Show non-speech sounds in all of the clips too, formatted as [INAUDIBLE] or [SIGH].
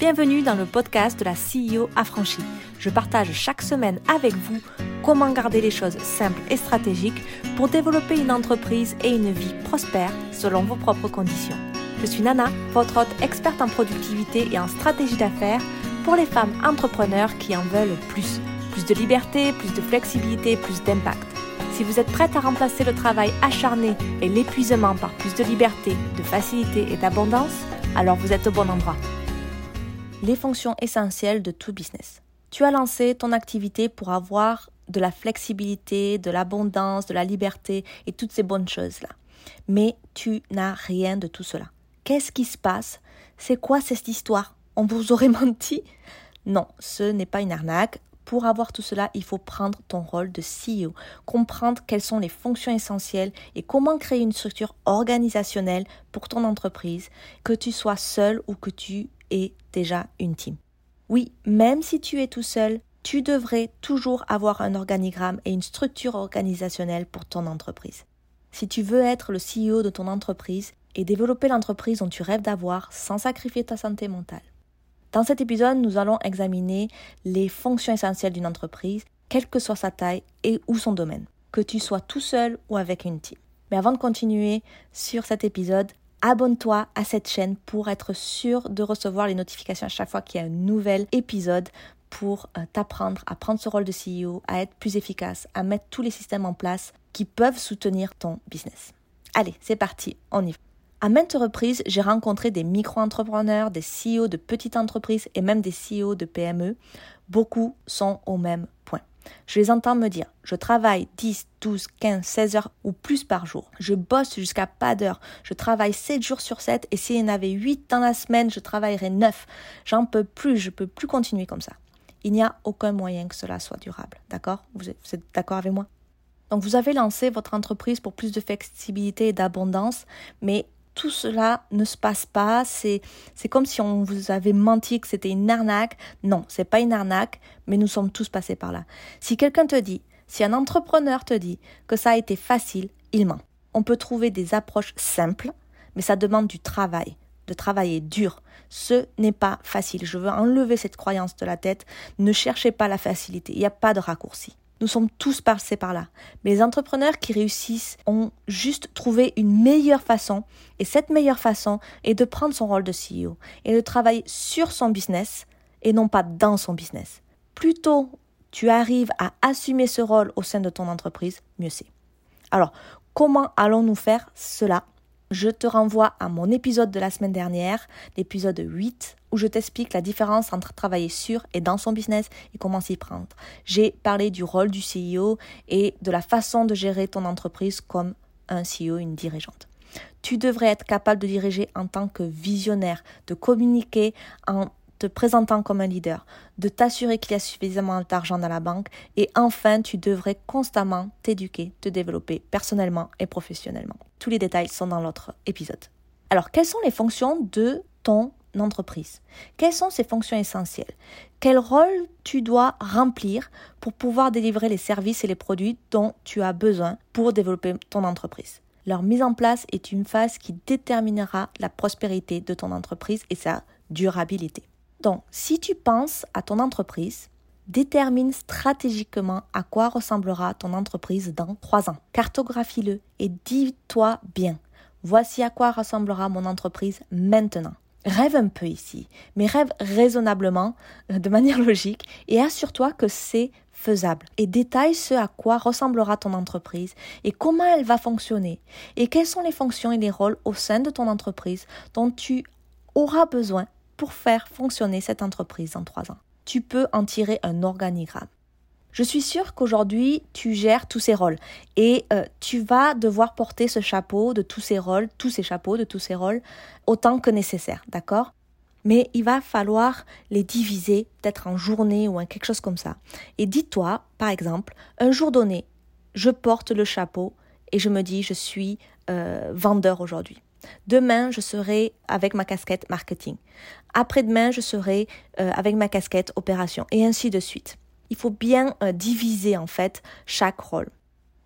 Bienvenue dans le podcast de la CEO affranchie. Je partage chaque semaine avec vous comment garder les choses simples et stratégiques pour développer une entreprise et une vie prospère selon vos propres conditions. Je suis Nana, votre hôte experte en productivité et en stratégie d'affaires pour les femmes entrepreneurs qui en veulent plus. Plus de liberté, plus de flexibilité, plus d'impact. Si vous êtes prête à remplacer le travail acharné et l'épuisement par plus de liberté, de facilité et d'abondance, alors vous êtes au bon endroit les fonctions essentielles de tout business. Tu as lancé ton activité pour avoir de la flexibilité, de l'abondance, de la liberté et toutes ces bonnes choses-là. Mais tu n'as rien de tout cela. Qu'est-ce qui se passe? C'est quoi cette histoire? On vous aurait [LAUGHS] menti? Non, ce n'est pas une arnaque. Pour avoir tout cela, il faut prendre ton rôle de CEO, comprendre quelles sont les fonctions essentielles et comment créer une structure organisationnelle pour ton entreprise, que tu sois seul ou que tu déjà une team. Oui, même si tu es tout seul, tu devrais toujours avoir un organigramme et une structure organisationnelle pour ton entreprise. Si tu veux être le CEO de ton entreprise et développer l'entreprise dont tu rêves d'avoir sans sacrifier ta santé mentale. Dans cet épisode, nous allons examiner les fonctions essentielles d'une entreprise, quelle que soit sa taille et ou son domaine, que tu sois tout seul ou avec une team. Mais avant de continuer sur cet épisode, abonne-toi à cette chaîne pour être sûr de recevoir les notifications à chaque fois qu'il y a un nouvel épisode pour euh, t'apprendre à prendre ce rôle de CEO, à être plus efficace, à mettre tous les systèmes en place qui peuvent soutenir ton business. Allez, c'est parti, on y va. À maintes reprises, j'ai rencontré des micro-entrepreneurs, des CEO de petites entreprises et même des CEO de PME. Beaucoup sont au même point. Je les entends me dire, je travaille 10, 12, 15, 16 heures ou plus par jour. Je bosse jusqu'à pas d'heure. Je travaille 7 jours sur 7 et s'il y en avait 8 dans la semaine, je travaillerais 9. J'en peux plus, je peux plus continuer comme ça. Il n'y a aucun moyen que cela soit durable. D'accord? Vous êtes d'accord avec moi? Donc vous avez lancé votre entreprise pour plus de flexibilité et d'abondance, mais tout cela ne se passe pas. C'est, comme si on vous avait menti que c'était une arnaque. Non, c'est pas une arnaque, mais nous sommes tous passés par là. Si quelqu'un te dit, si un entrepreneur te dit que ça a été facile, il ment. On peut trouver des approches simples, mais ça demande du travail, de travailler dur. Ce n'est pas facile. Je veux enlever cette croyance de la tête. Ne cherchez pas la facilité. Il n'y a pas de raccourci. Nous sommes tous passés par là. Mais les entrepreneurs qui réussissent ont juste trouvé une meilleure façon. Et cette meilleure façon est de prendre son rôle de CEO et de travailler sur son business et non pas dans son business. Plus tôt tu arrives à assumer ce rôle au sein de ton entreprise, mieux c'est. Alors, comment allons-nous faire cela je te renvoie à mon épisode de la semaine dernière, l'épisode 8, où je t'explique la différence entre travailler sur et dans son business et comment s'y prendre. J'ai parlé du rôle du CEO et de la façon de gérer ton entreprise comme un CEO, une dirigeante. Tu devrais être capable de diriger en tant que visionnaire, de communiquer en te présentant comme un leader, de t'assurer qu'il y a suffisamment d'argent dans la banque et enfin tu devrais constamment t'éduquer, te développer personnellement et professionnellement. Tous les détails sont dans l'autre épisode. Alors, quelles sont les fonctions de ton entreprise? Quelles sont ces fonctions essentielles? Quel rôle tu dois remplir pour pouvoir délivrer les services et les produits dont tu as besoin pour développer ton entreprise? Leur mise en place est une phase qui déterminera la prospérité de ton entreprise et sa durabilité. Donc, si tu penses à ton entreprise, détermine stratégiquement à quoi ressemblera ton entreprise dans trois ans. Cartographie-le et dis-toi bien, voici à quoi ressemblera mon entreprise maintenant. Rêve un peu ici, mais rêve raisonnablement, euh, de manière [LAUGHS] logique, et assure-toi que c'est faisable. Et détaille ce à quoi ressemblera ton entreprise et comment elle va fonctionner, et quelles sont les fonctions et les rôles au sein de ton entreprise dont tu auras besoin pour faire fonctionner cette entreprise en trois ans. Tu peux en tirer un organigramme. Je suis sûre qu'aujourd'hui, tu gères tous ces rôles et euh, tu vas devoir porter ce chapeau de tous ces rôles, tous ces chapeaux de tous ces rôles, autant que nécessaire, d'accord? Mais il va falloir les diviser, peut-être en journée ou en quelque chose comme ça. Et dis-toi, par exemple, un jour donné, je porte le chapeau et je me dis, je suis euh, vendeur aujourd'hui. Demain, je serai avec ma casquette marketing. Après-demain, je serai euh, avec ma casquette opération et ainsi de suite. Il faut bien euh, diviser en fait chaque rôle.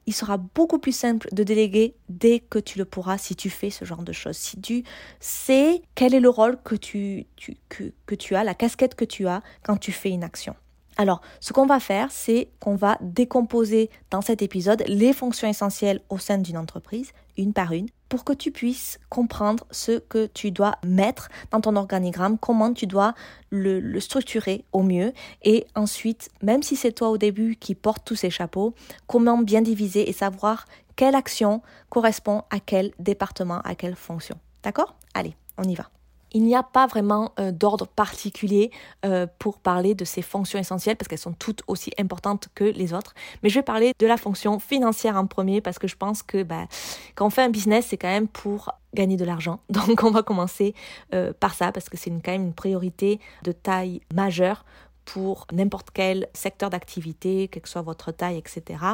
il sera beaucoup plus simple de déléguer dès que tu le pourras si tu fais ce genre de choses. Si tu sais quel est le rôle que tu, que, que tu as, la casquette que tu as quand tu fais une action. Alors, ce qu'on va faire, c'est qu'on va décomposer dans cet épisode les fonctions essentielles au sein d'une entreprise, une par une, pour que tu puisses comprendre ce que tu dois mettre dans ton organigramme, comment tu dois le, structurer au mieux, et ensuite, même si c'est toi au début qui porte tous ces chapeaux, comment bien diviser et savoir quelle action correspond à quel département, à quelle fonction. D'accord? Allez, on y va il n'y a pas vraiment euh, d'ordre particulier euh, pour parler de ces fonctions essentielles parce qu'elles sont toutes aussi importantes que les autres. Mais je vais parler de la fonction financière en premier parce que je pense que bah, quand on fait un business, c'est quand même pour gagner de l'argent. [LAUGHS] Donc on va commencer euh, par ça parce que c'est quand même une priorité de taille majeure pour n'importe quel secteur d'activité, quelle que soit votre taille, etc.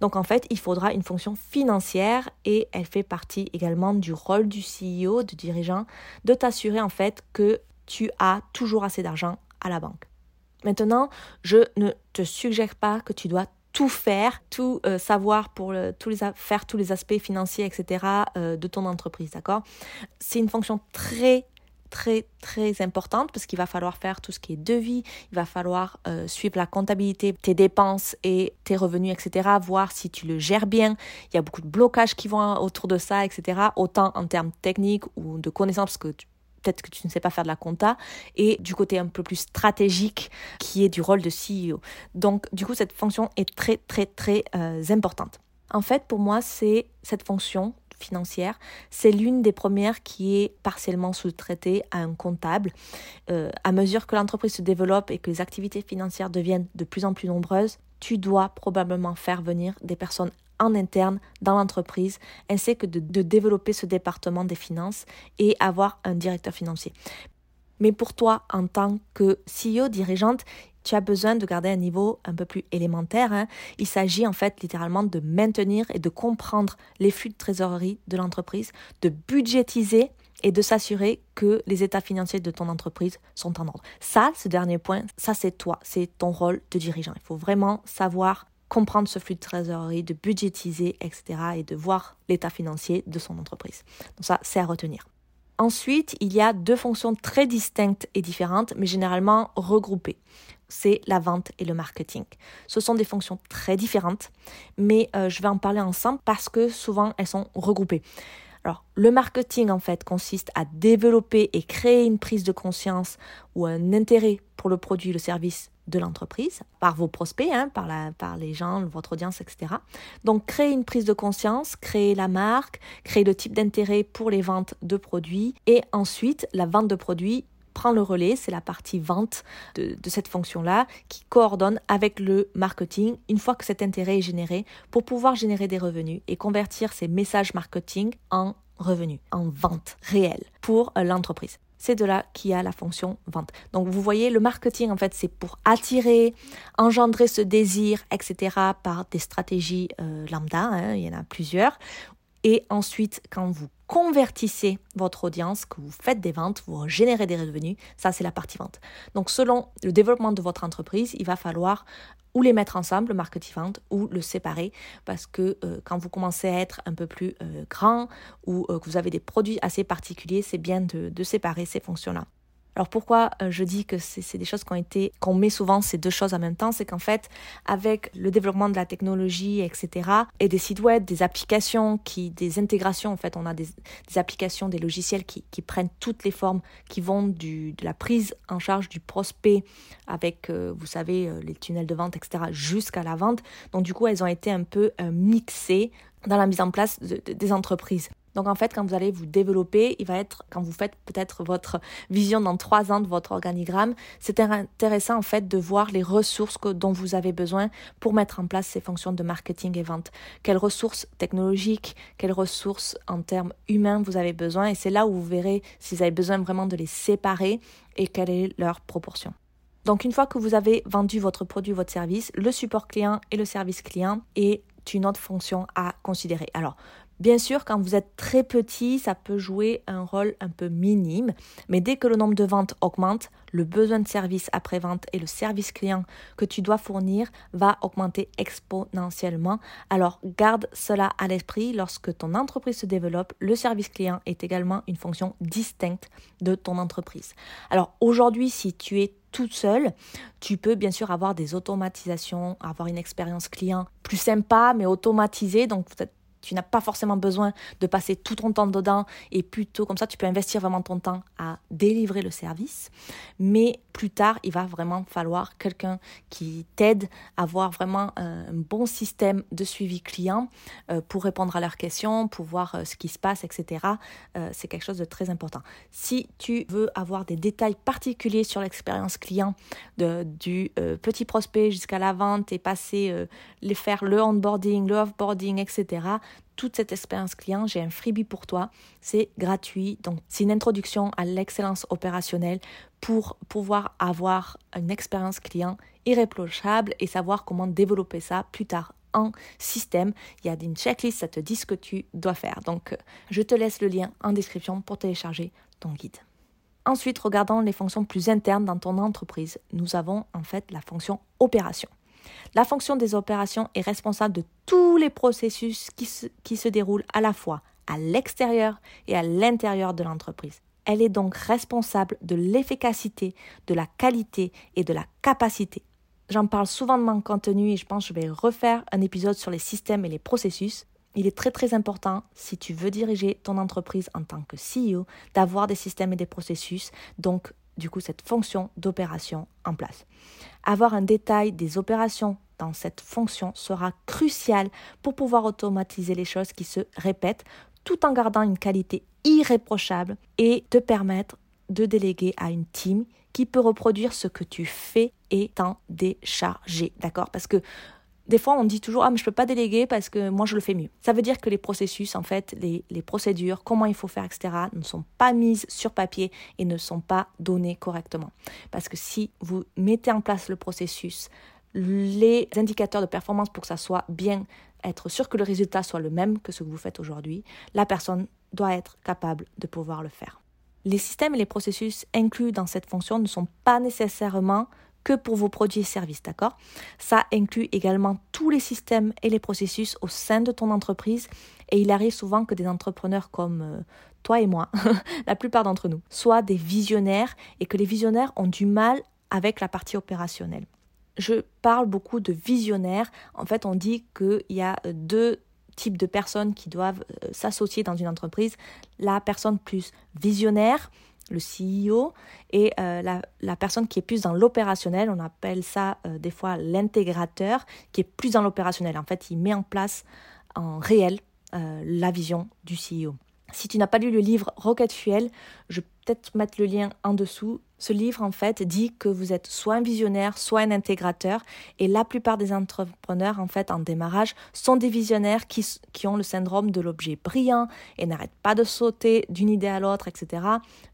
Donc en fait, il faudra une fonction financière et elle fait partie également du rôle du CEO, du dirigeant, de t'assurer en fait que tu as toujours assez d'argent à la banque. Maintenant, je ne te suggère pas que tu dois tout faire, tout euh, savoir pour tous les, faire tous les aspects financiers, etc. Euh, de ton entreprise, d'accord? C'est une fonction très très très importante parce qu'il va falloir faire tout ce qui est devis, il va falloir euh, suivre la comptabilité, tes dépenses et tes revenus, etc. Voir si tu le gères bien. Il y a beaucoup de blocages qui vont autour de ça, etc. Autant en termes techniques ou de connaissances parce que peut-être que tu ne sais pas faire de la compta, et du côté un peu plus stratégique qui est du rôle de CEO. Donc du coup, cette fonction est très très très euh, importante. En fait, pour moi, c'est cette fonction financière, c'est l'une des premières qui est partiellement sous-traitée à un comptable. Euh, à mesure que l'entreprise se développe et que les activités financières deviennent de plus en plus nombreuses, tu dois probablement faire venir des personnes en interne dans l'entreprise, ainsi que de, de, développer ce département des finances et avoir un directeur financier. Mais pour toi, en tant que CEO dirigeante, tu as besoin de garder un niveau un peu plus élémentaire. Hein. Il s'agit en fait littéralement de maintenir et de comprendre les flux de trésorerie de l'entreprise, de budgétiser et de s'assurer que les états financiers de ton entreprise sont en ordre. Ça, ce dernier point, ça c'est toi, c'est ton rôle de dirigeant. Il faut vraiment savoir comprendre ce flux de trésorerie, de budgétiser, etc. et de voir l'état financier de son entreprise. Donc ça, c'est à retenir. Ensuite, il y a deux fonctions très distinctes et différentes, mais généralement regroupées. C'est la vente et le marketing. Ce sont des fonctions très différentes, mais euh, je vais en parler ensemble parce que souvent elles sont regroupées. Alors, le marketing, en fait, consiste à développer et créer une prise de conscience ou un intérêt pour le produit, le service de l'entreprise, par vos prospects, hein, par, les gens, votre audience, etc. Donc, créer une prise de conscience, créer la marque, créer le type d'intérêt pour les ventes de produits et ensuite la vente de produits prend le relais, c'est la partie vente de, cette fonction-là qui coordonne avec le marketing une fois que cet intérêt est généré pour pouvoir générer des revenus et convertir ces messages marketing en revenus, en vente réelle pour euh, l'entreprise c'est de là qu'il y a la fonction vente. Donc vous voyez, le marketing, en fait, c'est pour attirer, engendrer ce désir, etc., par des stratégies euh, lambda, hein, il y en a plusieurs. Et ensuite, quand vous convertissez votre audience, que vous faites des ventes, vous générez des revenus, ça c'est la partie vente. Donc selon le développement de votre entreprise, il va falloir ou les mettre ensemble, le marketing vente, ou le séparer, parce que euh, quand vous commencez à être un peu plus euh, grand ou euh, que vous avez des produits assez particuliers, c'est bien de séparer ces fonctions-là. Alors pourquoi euh, je dis que c'est des choses qui ont qu'on met souvent ces deux choses en même temps, c'est qu'en fait, avec le développement de la technologie, etc., et des sites web, des applications, qui, des intégrations, en fait, on a des, applications, des logiciels qui, prennent toutes les formes, qui vont du, de la prise en charge du prospect avec, euh, vous savez, euh, les tunnels de vente, etc., jusqu'à la vente. Donc du coup, elles ont été un peu mixées dans la mise en place des entreprises. Donc en fait, quand vous allez vous développer, il va être, quand vous faites peut-être votre vision dans trois ans de votre organigramme, c'est intéressant en fait de voir les ressources dont vous avez besoin pour mettre en place ces fonctions de marketing et vente. Quelles ressources technologiques, quelles ressources en termes humains vous avez besoin. Et c'est là où vous verrez si vous avez besoin vraiment de les séparer et quelle est leur proportion. Donc une fois que vous avez vendu votre produit, votre service, le support client et le service client est une autre fonction à considérer. Alors, Bien sûr, quand vous êtes très petit, ça peut jouer un rôle un peu minime, mais dès que le nombre de ventes augmente, le besoin de service après-vente et le service client que tu dois fournir va augmenter exponentiellement. Alors garde cela à l'esprit lorsque ton entreprise se développe. Le service client est également une fonction distincte de ton entreprise. Alors aujourd'hui, si tu es toute seule, tu peux bien sûr avoir des automatisations, avoir une expérience client plus sympa mais automatisée. Donc tu n'as pas forcément besoin de passer tout ton temps dedans et plutôt comme ça, tu peux investir vraiment ton temps à délivrer le service. Mais plus tard, il va vraiment falloir quelqu'un qui t'aide à avoir vraiment un bon système de suivi client euh, pour répondre à leurs questions, pour voir euh, ce qui se passe, etc. Euh, c'est quelque chose de très important. Si tu veux avoir des détails particuliers sur l'expérience client du petit prospect jusqu'à la vente et passer, les faire le onboarding, le offboarding, etc., toute cette expérience client, j'ai un freebie pour toi. C'est gratuit. Donc, c'est une introduction à l'excellence opérationnelle pour pouvoir avoir une expérience client irréprochable et savoir comment développer ça plus tard en système. Il y a une checklist, ça te dit ce que tu dois faire. Donc, je te laisse le lien en description pour télécharger ton guide. Ensuite, regardons les fonctions plus internes dans ton entreprise. Nous avons en fait la fonction opération. La fonction des opérations est responsable de tous les processus qui se, qui se déroulent à la fois à l'extérieur et à l'intérieur de l'entreprise. Elle est donc responsable de l'efficacité, de la qualité et de la capacité. J'en parle souvent de mon contenu et je pense que je vais refaire un épisode sur les systèmes et les processus. Il est très très important, si tu veux diriger ton entreprise en tant que CEO, d'avoir des systèmes et des processus. Donc du coup cette fonction d'opération en place. Avoir un détail des opérations dans cette fonction sera crucial pour pouvoir automatiser les choses qui se répètent tout en gardant une qualité irréprochable et te permettre de déléguer à une team qui peut reproduire ce que tu fais et t'en décharger. D'accord? Parce que des fois, on dit toujours Ah, mais je peux pas déléguer parce que moi, je le fais mieux. Ça veut dire que les processus, en fait, les, les, procédures, comment il faut faire, etc., ne sont pas mises sur papier et ne sont pas données correctement. Parce que si vous mettez en place le processus, les indicateurs de performance pour que ça soit bien, être sûr que le résultat soit le même que ce que vous faites aujourd'hui, la personne doit être capable de pouvoir le faire. Les systèmes et les processus inclus dans cette fonction ne sont pas nécessairement que pour vos produits et services, d'accord? Ça inclut également tous les systèmes et les processus au sein de ton entreprise et il arrive souvent que des entrepreneurs comme euh, toi et moi, [LAUGHS] la plupart d'entre nous, soient des visionnaires et que les visionnaires ont du mal avec la partie opérationnelle. Je parle beaucoup de visionnaires. En fait, on dit qu'il y a deux types de personnes qui doivent euh, s'associer dans une entreprise. La personne plus visionnaire, le CEO, et euh, la, personne qui est plus dans l'opérationnel, on appelle ça euh, des fois l'intégrateur, qui est plus dans l'opérationnel. En fait, il met en place en réel euh, la vision du CEO. Si tu n'as pas lu le livre Rocket Fuel, je vais peut-être mettre le lien en dessous. Ce livre, en fait, dit que vous êtes soit un visionnaire, soit un intégrateur. Et la plupart des entrepreneurs, en fait, en démarrage, sont des visionnaires qui, qui ont le syndrome de l'objet brillant et n'arrêtent pas de sauter d'une idée à l'autre, etc.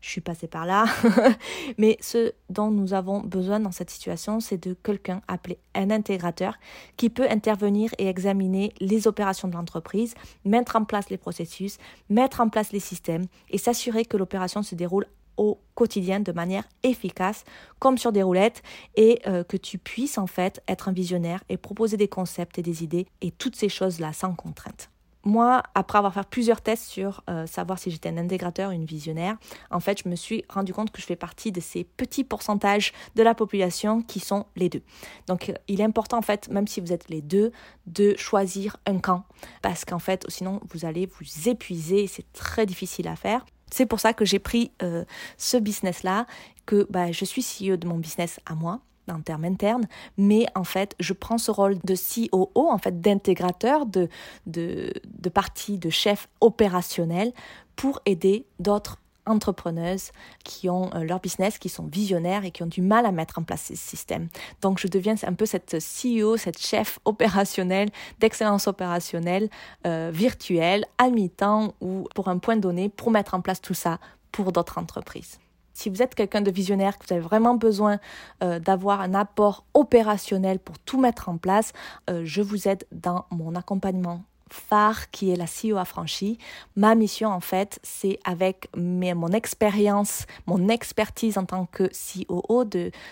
Je suis passée par là. [LAUGHS] Mais ce dont nous avons besoin dans cette situation, c'est de quelqu'un appelé un intégrateur qui peut intervenir et examiner les opérations de l'entreprise, mettre en place les processus, mettre en place les systèmes et s'assurer que l'opération se déroule au quotidien de manière efficace, comme sur des roulettes, et euh, que tu puisses en fait être un visionnaire et proposer des concepts et des idées et toutes ces choses-là sans contrainte. Moi, après avoir fait plusieurs tests sur euh, savoir si j'étais un intégrateur ou une visionnaire, en fait, je me suis rendu compte que je fais partie de ces petits pourcentages de la population qui sont les deux. Donc, euh, il est important, en fait, même si vous êtes les deux, de choisir un camp. Parce qu'en fait, sinon, vous allez vous épuiser c'est très difficile à faire. C'est pour ça que j'ai pris euh, ce business-là, que bah, je suis CEO de mon business à moi en termes internes, mais en fait, je prends ce rôle de COO, en fait, d'intégrateur, de, de, de partie, de chef opérationnel pour aider d'autres entrepreneuses qui ont euh, leur business, qui sont visionnaires et qui ont du mal à mettre en place ces systèmes. Donc je deviens un peu cette CEO, cette chef [LAUGHS] opérationnelle, d'excellence opérationnelle, euh, virtuelle, à mi-temps ou pour un point donné, pour mettre en place tout ça pour d'autres entreprises. Si vous êtes quelqu'un de visionnaire, que vous avez vraiment besoin euh, d'avoir un apport opérationnel pour tout mettre en place, je vous aide dans mon accompagnement phare qui est la CEO affranchie. Ma mission, en fait, c'est avec mon expérience, mon expertise en tant que COO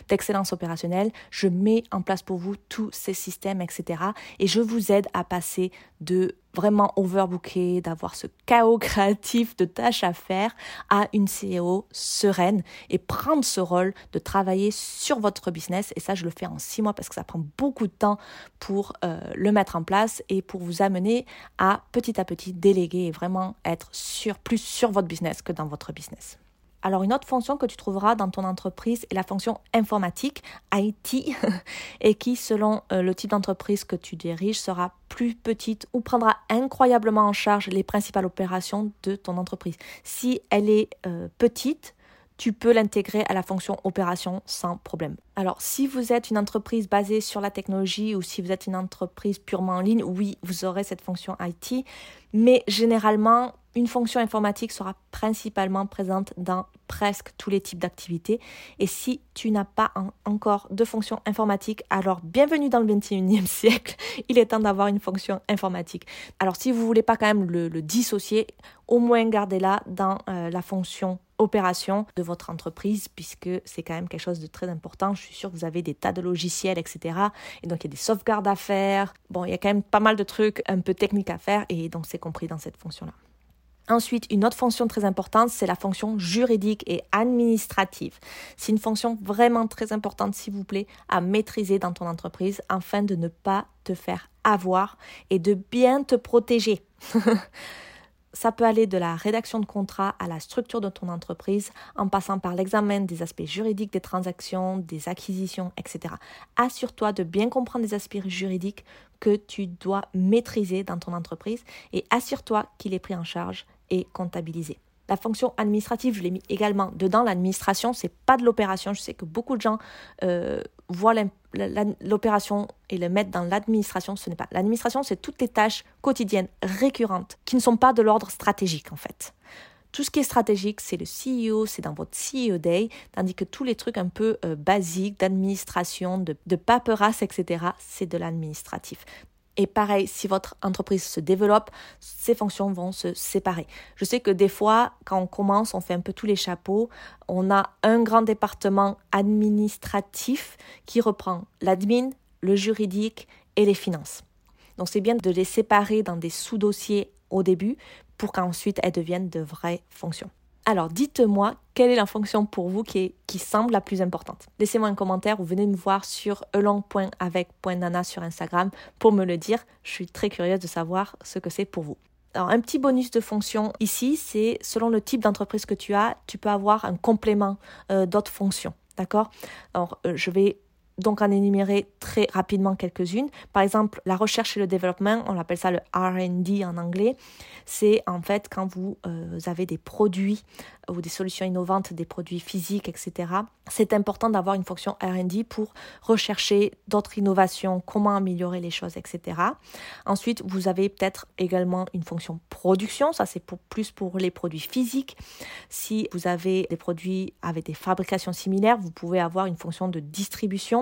d'excellence opérationnelle, je mets en place pour vous tous ces systèmes, etc. Et je vous aide à passer de vraiment overbooké, d'avoir ce chaos [LAUGHS] créatif de tâches à faire à une CEO sereine et prendre ce rôle de travailler sur votre business. Et ça, je le fais en six mois parce que ça prend beaucoup de temps pour euh, le mettre en place et pour vous amener à petit à petit déléguer et vraiment être sur, plus sur votre business que dans votre business. Alors une autre fonction que tu trouveras dans ton entreprise est la fonction informatique, IT, [LAUGHS] et qui selon euh, le type d'entreprise que tu diriges sera plus petite ou prendra incroyablement en charge les principales opérations de ton entreprise. Si elle est euh, petite, tu peux l'intégrer à la fonction opération sans problème. Alors, si vous êtes une entreprise basée sur la technologie ou si vous êtes une entreprise purement en ligne, oui, vous aurez cette fonction IT, mais généralement, une fonction informatique sera principalement présente dans presque tous les types d'activités. Et si tu n'as pas encore de fonction informatique, alors bienvenue dans le 21e [LAUGHS] siècle. Il est temps d'avoir une fonction informatique. Alors si vous voulez pas quand même le, dissocier, au moins gardez-la dans euh, la fonction opération de votre entreprise puisque c'est quand même quelque chose de très important. Je suis sûre que vous avez des tas de logiciels, etc. Et donc il y a des sauvegardes à faire. Bon, il y a quand même pas mal de trucs un peu techniques à faire et donc c'est compris dans cette fonction-là. Ensuite, une autre fonction très importante, c'est la fonction juridique et administrative. C'est une fonction vraiment très importante, s'il vous plaît, à maîtriser dans ton entreprise afin de ne pas te faire avoir et de bien te protéger. [LAUGHS] Ça peut aller de la rédaction de contrat à la structure de ton entreprise, en passant par l'examen des aspects juridiques des transactions, des acquisitions, etc. Assure-toi de bien comprendre les aspects juridiques que tu dois maîtriser dans ton entreprise et assure-toi qu'il est pris en charge et comptabilisé. La fonction administrative, je l'ai mis également dedans. L'administration, c'est pas de l'opération. Je sais que beaucoup de gens euh, voient l'opération et le mettent dans l'administration. Ce n'est pas. L'administration, c'est toutes les tâches quotidiennes, récurrentes, qui ne sont pas de l'ordre stratégique en fait. Tout ce qui est stratégique, c'est le CEO, c'est dans votre CEO Day, tandis que tous les trucs un peu euh, basiques d'administration, de, de paperasse, etc., c'est de l'administratif. Et pareil, si votre entreprise se développe, ces fonctions vont se séparer. Je sais que des fois, quand on commence, on fait un peu tous les chapeaux. On a un grand département administratif qui reprend l'admin, le juridique et les finances. Donc c'est bien de les séparer dans des sous-dossiers au début pour qu'ensuite elles deviennent de vraies fonctions. Alors dites-moi quelle est la fonction pour vous qui, semble la plus importante? Laissez-moi un commentaire ou venez me voir sur elong.avec.nana sur Instagram pour me le dire. Je suis très curieuse de savoir ce que c'est pour vous. Alors, un petit bonus de fonction ici, c'est selon le type d'entreprise que tu as, tu peux avoir un complément euh, d'autres fonctions. D'accord? Alors, euh, je vais donc en énumérer très rapidement quelques-unes. Par exemple, la recherche et le développement, on appelle ça le RD en anglais. C'est en fait quand vous euh, avez des produits ou des solutions innovantes, des produits physiques, etc. C'est important d'avoir une fonction RD pour rechercher d'autres innovations, comment améliorer les choses, etc. Ensuite, vous avez peut-être également une fonction production, ça c'est pour, plus pour les produits physiques. Si vous avez des produits avec des fabrications similaires, vous pouvez avoir une fonction de distribution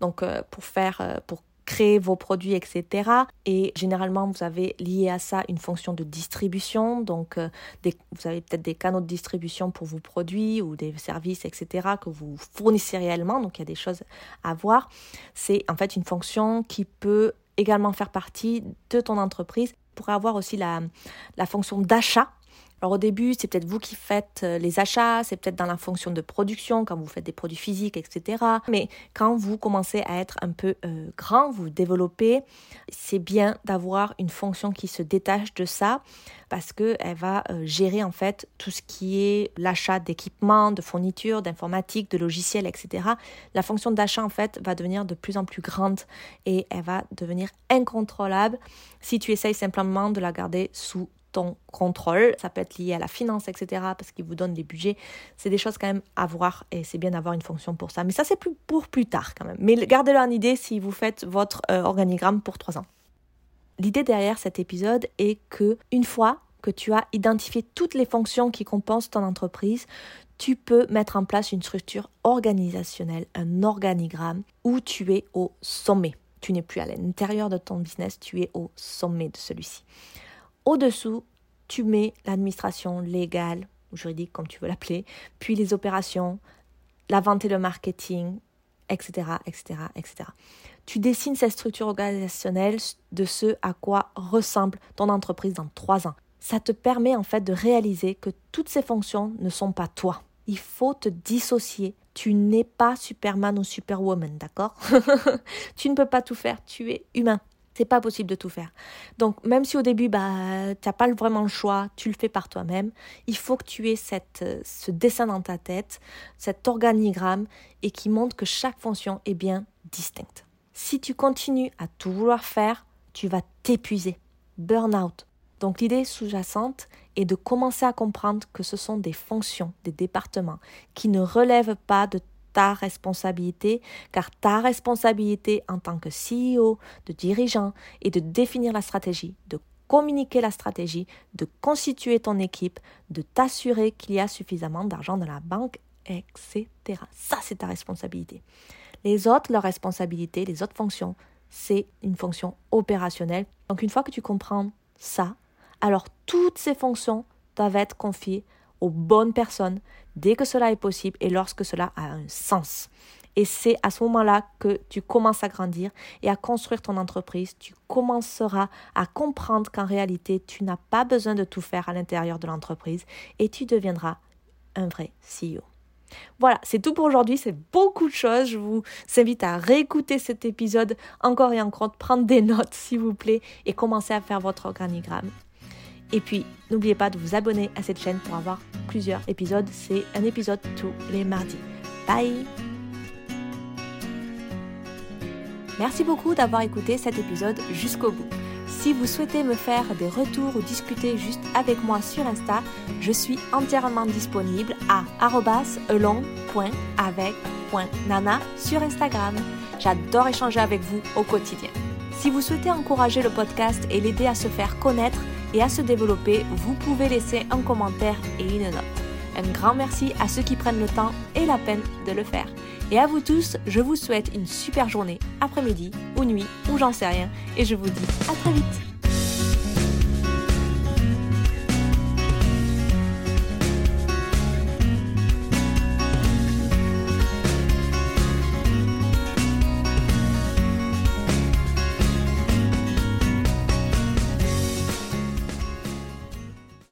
donc euh, pour faire, euh, pour créer vos produits, etc. Et généralement, vous avez lié à ça une fonction de distribution. Donc, euh, vous avez peut-être des canaux de distribution pour vos produits ou des services, etc. que vous fournissez réellement. Donc, il y a des choses à voir. C'est en fait une fonction qui peut également faire partie de ton entreprise. Pour avoir aussi la, la fonction d'achat alors au début, c'est peut-être vous qui faites euh, les achats, c'est peut-être dans la fonction de production, quand vous faites des produits physiques, etc. Mais quand vous commencez à être un peu euh, grand, vous développez, c'est bien d'avoir une fonction qui se détache de ça parce qu'elle va euh, gérer en fait tout ce qui est l'achat d'équipements, de fournitures, d'informatique, de logiciels, etc. La fonction d'achat en fait va devenir de plus en plus grande et elle va devenir incontrôlable si tu essayes simplement de la garder sous ton contrôle. Ça peut être lié à la finance, etc. parce qu'il vous donne des budgets. C'est des choses quand même à voir et c'est bien d'avoir une fonction pour ça. Mais ça, c'est pour plus tard quand même. Mais gardez-le en idée si vous faites votre euh, organigramme pour trois ans. L'idée derrière cet épisode est que une fois que tu as identifié toutes les fonctions qui composent ton entreprise, tu peux mettre en place une structure organisationnelle, un organigramme où tu es au sommet. Tu n'es plus à l'intérieur de ton business, tu es au sommet de celui-ci. Au-dessous, tu mets l'administration légale ou juridique, comme tu veux l'appeler, puis les opérations, la vente et le marketing, etc., etc., etc. Tu dessines cette structure organisationnelle de ce à quoi ressemble ton entreprise dans trois ans. Ça te permet en fait de réaliser que toutes ces fonctions ne sont pas toi. Il faut te dissocier. Tu n'es pas Superman ou Superwoman, d'accord? [LAUGHS] Tu ne peux pas tout faire, tu es humain. C'est pas possible de tout faire. Donc, même si au début, bah, tu n'as pas vraiment le choix, tu le fais par toi-même, il faut que tu aies cette, euh, ce dessin dans ta tête, cet organigramme, et qui montre que chaque fonction est bien distincte. Si tu continues à tout vouloir faire, tu vas t'épuiser. Burn-out. Donc, l'idée sous-jacente est de commencer à comprendre que ce sont des fonctions, des départements, qui ne relèvent pas de ta responsabilité, car ta responsabilité en tant que CEO, de dirigeant, est de définir la stratégie, de communiquer la stratégie, de constituer ton équipe, de t'assurer qu'il y a suffisamment d'argent dans la banque, etc. Ça, c'est ta responsabilité. Les autres, leur responsabilité, les autres fonctions, c'est une fonction opérationnelle. Donc une fois que tu comprends ça, alors toutes ces fonctions doivent être confiées aux bonnes personnes dès que cela est possible et lorsque cela a un sens. Et c'est à ce moment-là que tu commences à grandir et à construire ton entreprise. Tu commenceras à comprendre qu'en réalité, tu n'as pas besoin de tout faire à l'intérieur de l'entreprise et tu deviendras un vrai CEO. Voilà, c'est tout pour aujourd'hui, c'est beaucoup de choses. Je vous invite à réécouter cet épisode encore et encore, prendre des notes s'il vous plaît et commencer à faire votre organigramme. Et puis, n'oubliez pas de vous abonner à cette chaîne pour avoir plusieurs épisodes. C'est un épisode tous les mardis. Bye Merci beaucoup d'avoir écouté cet épisode jusqu'au bout. Si vous souhaitez me faire des retours ou discuter juste avec moi sur Insta, je suis entièrement disponible à elong.avec.nana sur Instagram. J'adore échanger avec vous au quotidien. Si vous souhaitez encourager le podcast et l'aider à se faire connaître, et à se développer, vous pouvez laisser un commentaire et une note. Un grand merci à ceux qui prennent le temps et la peine de le faire. Et à vous tous, je vous souhaite une super journée, après-midi ou nuit ou j'en sais rien. Et je vous dis à très vite.